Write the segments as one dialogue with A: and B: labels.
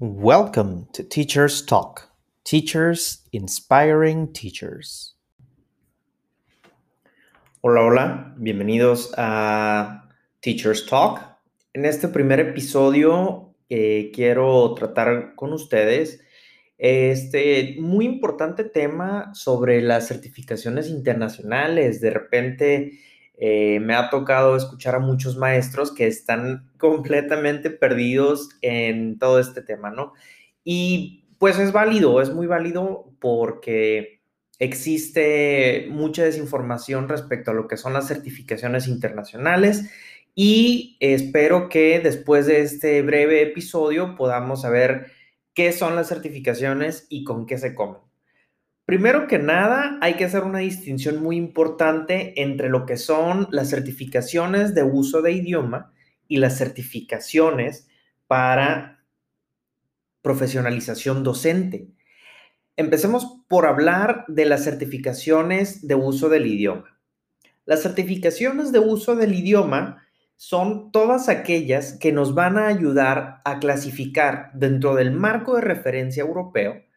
A: Welcome to Teachers Talk, Teachers Inspiring Teachers. Hola, hola, bienvenidos a Teachers Talk. En este primer episodio eh, quiero tratar con ustedes este muy importante tema sobre las certificaciones internacionales. De repente eh, me ha tocado escuchar a muchos maestros que están completamente perdidos en todo este tema, ¿no? Y pues es válido, es muy válido porque existe mucha desinformación respecto a lo que son las certificaciones internacionales y espero que después de este breve episodio podamos saber qué son las certificaciones y con qué se comen. Primero que nada, hay que hacer una distinción muy importante entre lo que son las certificaciones de uso de idioma y las certificaciones para profesionalización docente. Empecemos por hablar de las certificaciones de uso del idioma. Las certificaciones de uso del idioma son todas aquellas que nos van a ayudar a clasificar dentro del marco de referencia europeo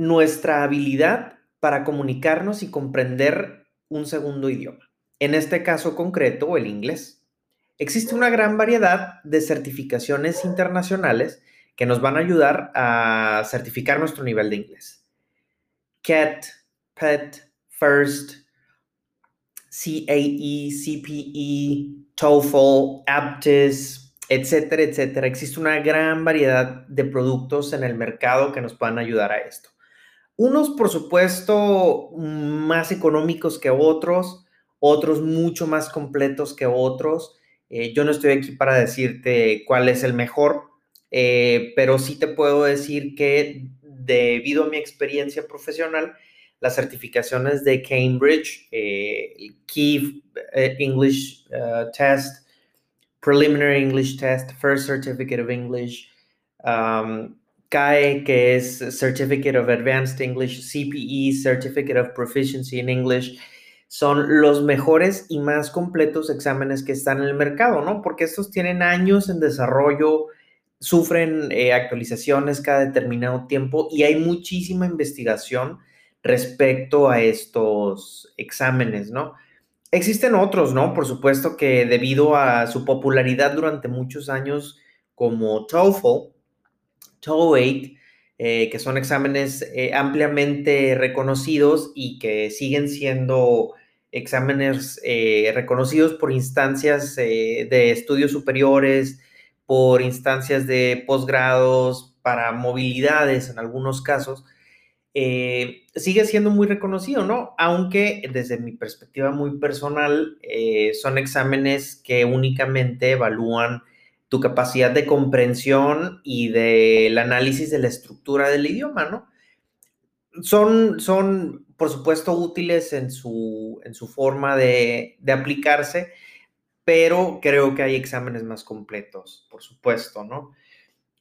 A: nuestra habilidad para comunicarnos y comprender un segundo idioma. En este caso concreto, el inglés. Existe una gran variedad de certificaciones internacionales que nos van a ayudar a certificar nuestro nivel de inglés. CAT, PET, FIRST, CAE, CPE, TOEFL, APTIS, etcétera, etcétera. Existe una gran variedad de productos en el mercado que nos puedan ayudar a esto. Unos, por supuesto, más económicos que otros, otros mucho más completos que otros. Eh, yo no estoy aquí para decirte cuál es el mejor, eh, pero sí te puedo decir que debido a mi experiencia profesional, las certificaciones de Cambridge, eh, Key English Test, Preliminary English Test, First Certificate of English, um, CAE, que es Certificate of Advanced English, CPE, Certificate of Proficiency in English, son los mejores y más completos exámenes que están en el mercado, ¿no? Porque estos tienen años en desarrollo, sufren eh, actualizaciones cada determinado tiempo y hay muchísima investigación respecto a estos exámenes, ¿no? Existen otros, ¿no? Por supuesto que debido a su popularidad durante muchos años como TOEFL, TOEIC, eh, que son exámenes eh, ampliamente reconocidos y que siguen siendo exámenes eh, reconocidos por instancias de estudios superiores, por instancias de posgrados, para movilidades en algunos casos, sigue siendo muy reconocido, ¿no? Aunque desde mi perspectiva muy personal, son exámenes que únicamente evalúan tu capacidad de comprensión y del análisis de la estructura del idioma, ¿no? Son, son por supuesto, útiles en su, en su forma de, aplicarse, pero creo que hay exámenes más completos, por supuesto, ¿no?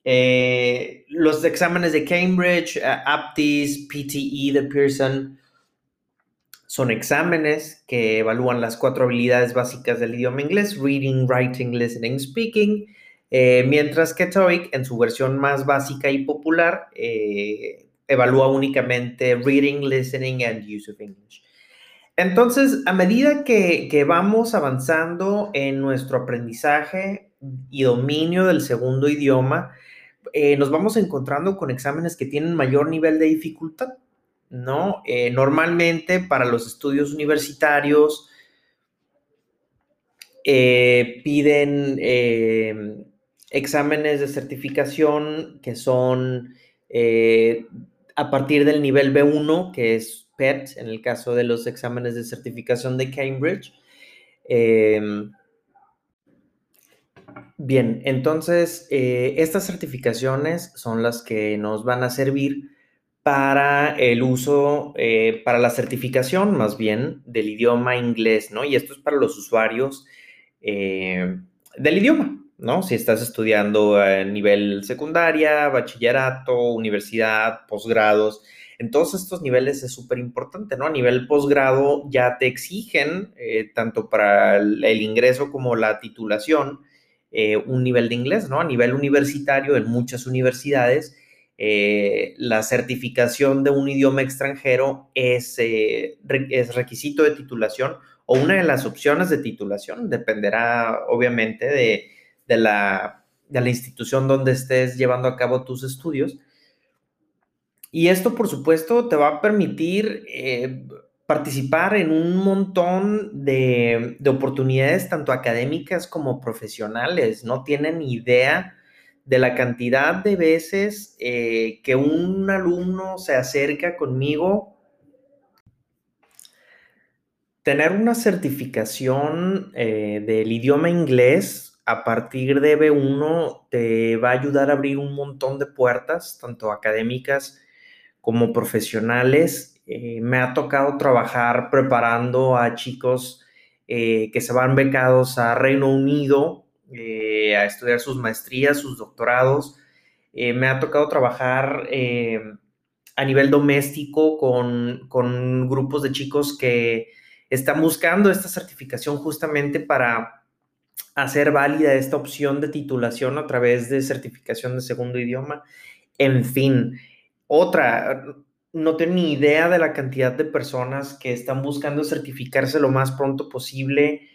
A: Eh, los exámenes de Cambridge, eh, APTIS, PTE de Pearson, son exámenes que evalúan las cuatro habilidades básicas del idioma inglés, reading, writing, listening, speaking, eh, mientras que TOEIC en su versión más básica y popular eh, evalúa únicamente reading, listening and use of English. Entonces, a medida que, vamos avanzando en nuestro aprendizaje y dominio del segundo idioma, eh, nos vamos encontrando con exámenes que tienen mayor nivel de dificultad, ¿no? normalmente para los estudios universitarios piden exámenes de certificación que son eh, a partir del nivel B1, que es PET, en el caso de los exámenes de certificación de Cambridge. Bien, entonces eh, estas certificaciones son las que nos van a servir para el uso, eh, para la certificación más bien del idioma inglés, ¿no? Y esto es para los usuarios del idioma, ¿no? Si estás estudiando a nivel secundaria, bachillerato, universidad, posgrados, en todos estos niveles es súper importante, ¿no? A nivel posgrado ya te exigen, eh, tanto para el, ingreso como la titulación, eh, un nivel de inglés, ¿no? A nivel universitario, en muchas universidades, eh, la certificación de un idioma extranjero es, es requisito de titulación o una de las opciones de titulación, dependerá obviamente de, la, de la institución donde estés llevando a cabo tus estudios. Y esto, por supuesto, te va a permitir eh, participar en un montón de, oportunidades, tanto académicas como profesionales. No tienen idea de la cantidad de veces eh, que un alumno se acerca conmigo. Tener una certificación eh, del idioma inglés a partir de B1 te va a ayudar a abrir un montón de puertas, tanto académicas como profesionales. Eh, me ha tocado trabajar preparando a chicos que se van becados a Reino Unido eh, a estudiar sus maestrías, sus doctorados. me ha tocado trabajar a nivel doméstico con, con grupos de chicos que están buscando esta certificación justamente para hacer válida esta opción de titulación a través de certificación de segundo idioma. En fin, otra, no tengo ni idea de la cantidad de personas que están buscando certificarse lo más pronto posible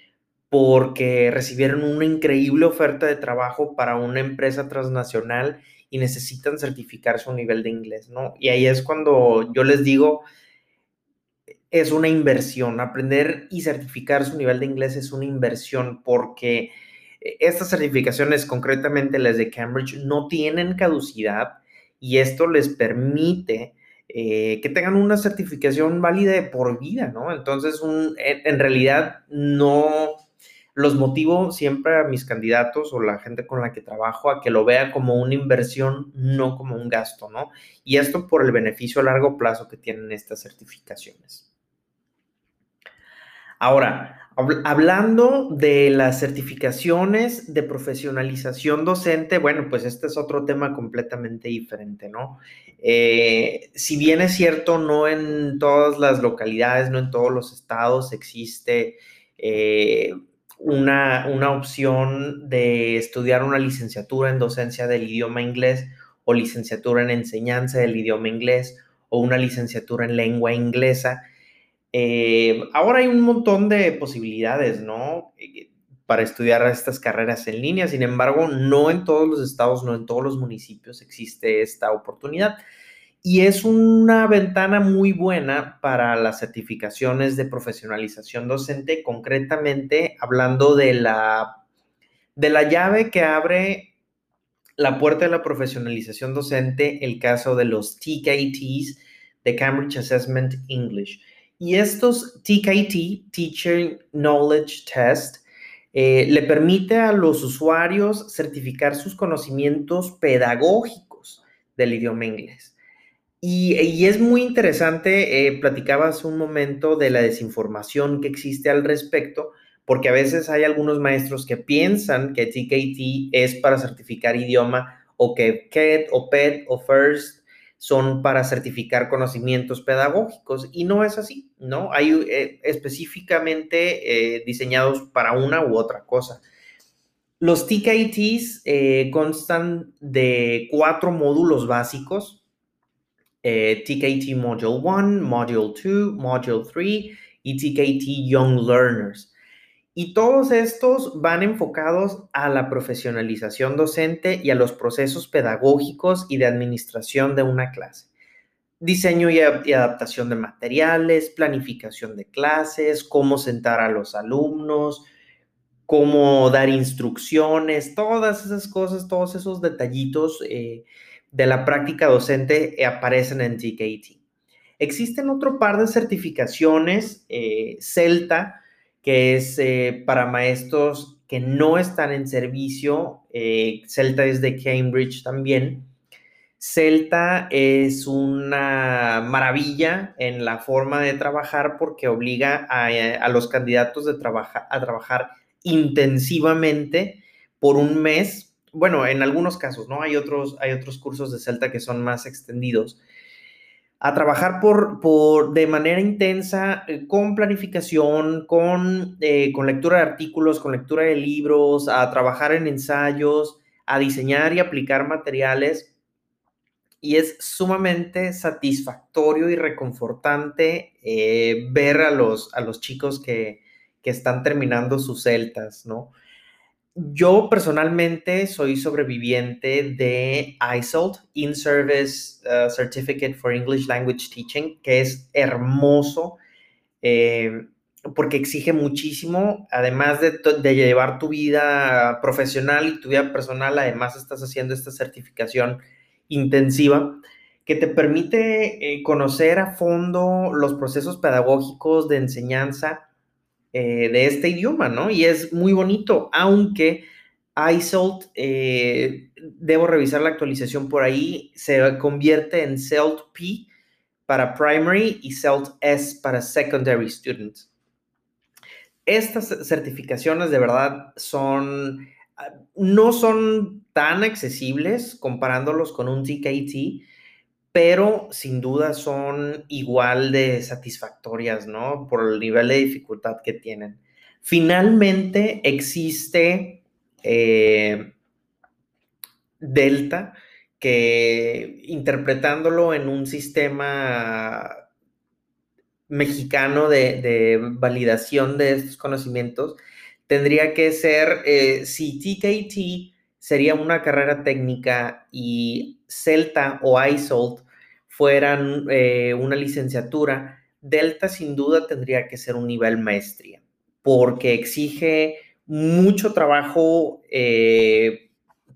A: porque recibieron una increíble oferta de trabajo para una empresa transnacional y necesitan certificar su nivel de inglés, ¿no? Y ahí es cuando yo les digo, es una inversión. Aprender y certificar su nivel de inglés es una inversión porque eh, estas certificaciones, concretamente las de Cambridge, no tienen caducidad y esto les permite eh, que tengan una certificación válida de por vida, ¿no? Entonces, en, realidad, no los motivo siempre a mis candidatos o la gente con la que trabajo a que lo vea como una inversión, no como un gasto, ¿no? Y esto por el beneficio a largo plazo que tienen estas certificaciones. Ahora, hablando de las certificaciones de profesionalización docente, bueno, pues este es otro tema completamente diferente, ¿no? Eh, si bien es cierto, no en todas las localidades, no en todos los estados existe eh, una, una opción de estudiar una licenciatura en docencia del idioma inglés o licenciatura en enseñanza del idioma inglés o una licenciatura en lengua inglesa eh, ahora hay un montón de posibilidades, ¿no? Eh, para estudiar estas carreras en línea. Sin embargo, no en todos los estados, no en todos los municipios existe esta oportunidad. Y es una ventana muy buena para las certificaciones de profesionalización docente, concretamente hablando de la, de la llave que abre la puerta de la profesionalización docente, el caso de los TKTs de Cambridge Assessment English. Y estos TKT, Teacher Knowledge Test, eh, le permite a los usuarios certificar sus conocimientos pedagógicos del idioma inglés. Y, es muy interesante, eh, platicaba hace un momento de la desinformación que existe al respecto, porque a veces hay algunos maestros que piensan que TKT es para certificar idioma o que KET o PET o FIRST son para certificar conocimientos pedagógicos y no es así, ¿no? Hay eh, específicamente eh, diseñados para una u otra cosa. Los TKTs constan de cuatro módulos básicos, TKT Module 1, Module 2, Module 3 y TKT Young Learners. Y todos estos van enfocados a la profesionalización docente y a los procesos pedagógicos y de administración de una clase. Diseño y, adaptación de materiales, planificación de clases, cómo sentar a los alumnos, cómo dar instrucciones, todas esas cosas, todos esos detallitos eh, de la práctica docente aparecen en TKT. Existen otro par de certificaciones, eh, CELTA, que es eh, para maestros que no están en servicio. Eh, Celta es de Cambridge también. Celta es una maravilla en la forma de trabajar porque obliga a, los candidatos a trabajar intensivamente por un mes. Bueno, en algunos casos, ¿no? Hay otros, hay otros cursos de Celta que son más extendidos a trabajar por, por, de manera intensa eh, con planificación, con, eh, con lectura de artículos, con lectura de libros, a trabajar en ensayos, a diseñar y aplicar materiales. Y es sumamente satisfactorio y reconfortante eh, ver a los, a los chicos que, que están terminando sus celtas, ¿no? Yo personalmente soy sobreviviente de ISOLT, In-Service uh, Certificate for English Language Teaching, que es hermoso eh, porque exige muchísimo, además de, llevar tu vida profesional y tu vida personal, además estás haciendo esta certificación intensiva que te permite eh, conocer a fondo los procesos pedagógicos de enseñanza eh, de este idioma, ¿no? Y es muy bonito, aunque iSalt, eh, debo revisar la actualización por ahí, se convierte en SELT P para primary y SELT S para secondary students. Estas certificaciones de verdad son, no son tan accesibles comparándolos con un TKT, pero sin duda son igual de satisfactorias, ¿no? Por el nivel de dificultad que tienen. Finalmente existe eh, Delta, que interpretándolo en un sistema mexicano de, validación de estos conocimientos, tendría que ser, eh, si TKT sería una carrera técnica y Celta o ISOLT fueran eh, una licenciatura, Delta sin duda tendría que ser un nivel maestría, porque exige mucho trabajo eh,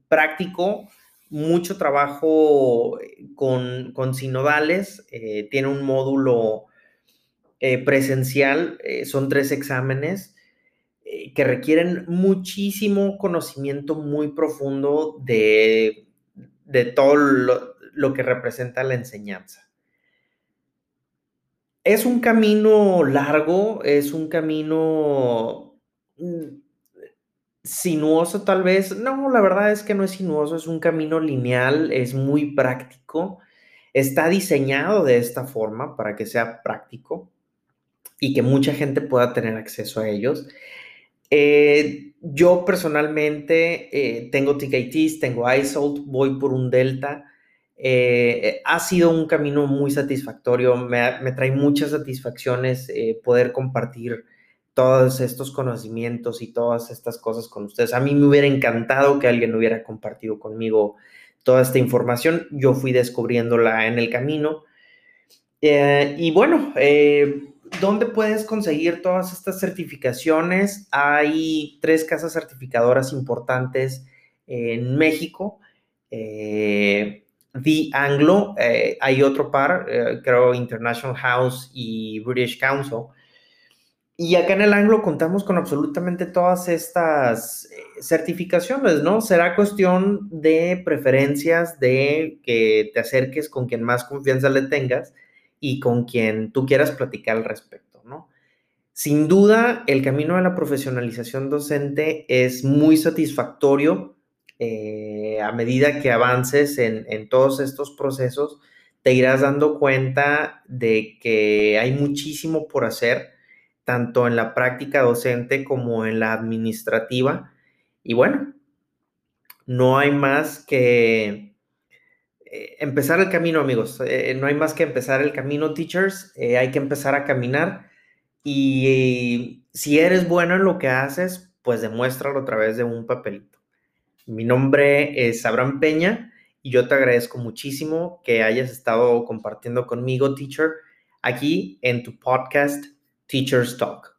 A: práctico, mucho trabajo con, con sinodales, eh, tiene un módulo presencial, son tres exámenes que requieren muchísimo conocimiento muy profundo de, de todo lo, lo que representa la enseñanza. Es un camino largo, es un camino mm, sinuoso tal vez. No, la verdad es que no es sinuoso, es un camino lineal, es muy práctico. Está diseñado de esta forma para que sea práctico y que mucha gente pueda tener acceso a ellos. Eh, yo personalmente eh, tengo TKTs, tengo iSolt, voy por un Delta. Eh, ha sido un camino muy satisfactorio, me, trae muchas satisfacciones eh, poder compartir todos estos conocimientos y todas estas cosas con ustedes. A mí me hubiera encantado que alguien hubiera compartido conmigo toda esta información. Yo fui descubriéndola en el camino. Eh, y bueno, ¿dónde puedes conseguir todas estas certificaciones? Hay tres casas certificadoras importantes en México. The Anglo, eh, hay otro par, eh, creo International House y British Council. Y acá en el Anglo contamos con absolutamente todas estas eh, certificaciones, ¿no? Será cuestión de preferencias, de que te acerques con quien más confianza le tengas y con quien tú quieras platicar al respecto, ¿no? Sin duda, el camino de la profesionalización docente es muy satisfactorio eh, a medida que avances en, todos estos procesos, te irás dando cuenta de que hay muchísimo por hacer, tanto en la práctica docente como en la administrativa. Y bueno, no hay más que eh, empezar el camino, amigos. Eh, no hay más que empezar el camino, teachers. hay que empezar a caminar. Y si eres bueno en lo que haces, pues demuéstralo a través de un papelito. Mi nombre es Abraham Peña y yo te agradezco muchísimo que hayas estado compartiendo conmigo, teacher, aquí en tu podcast Teachers Talk.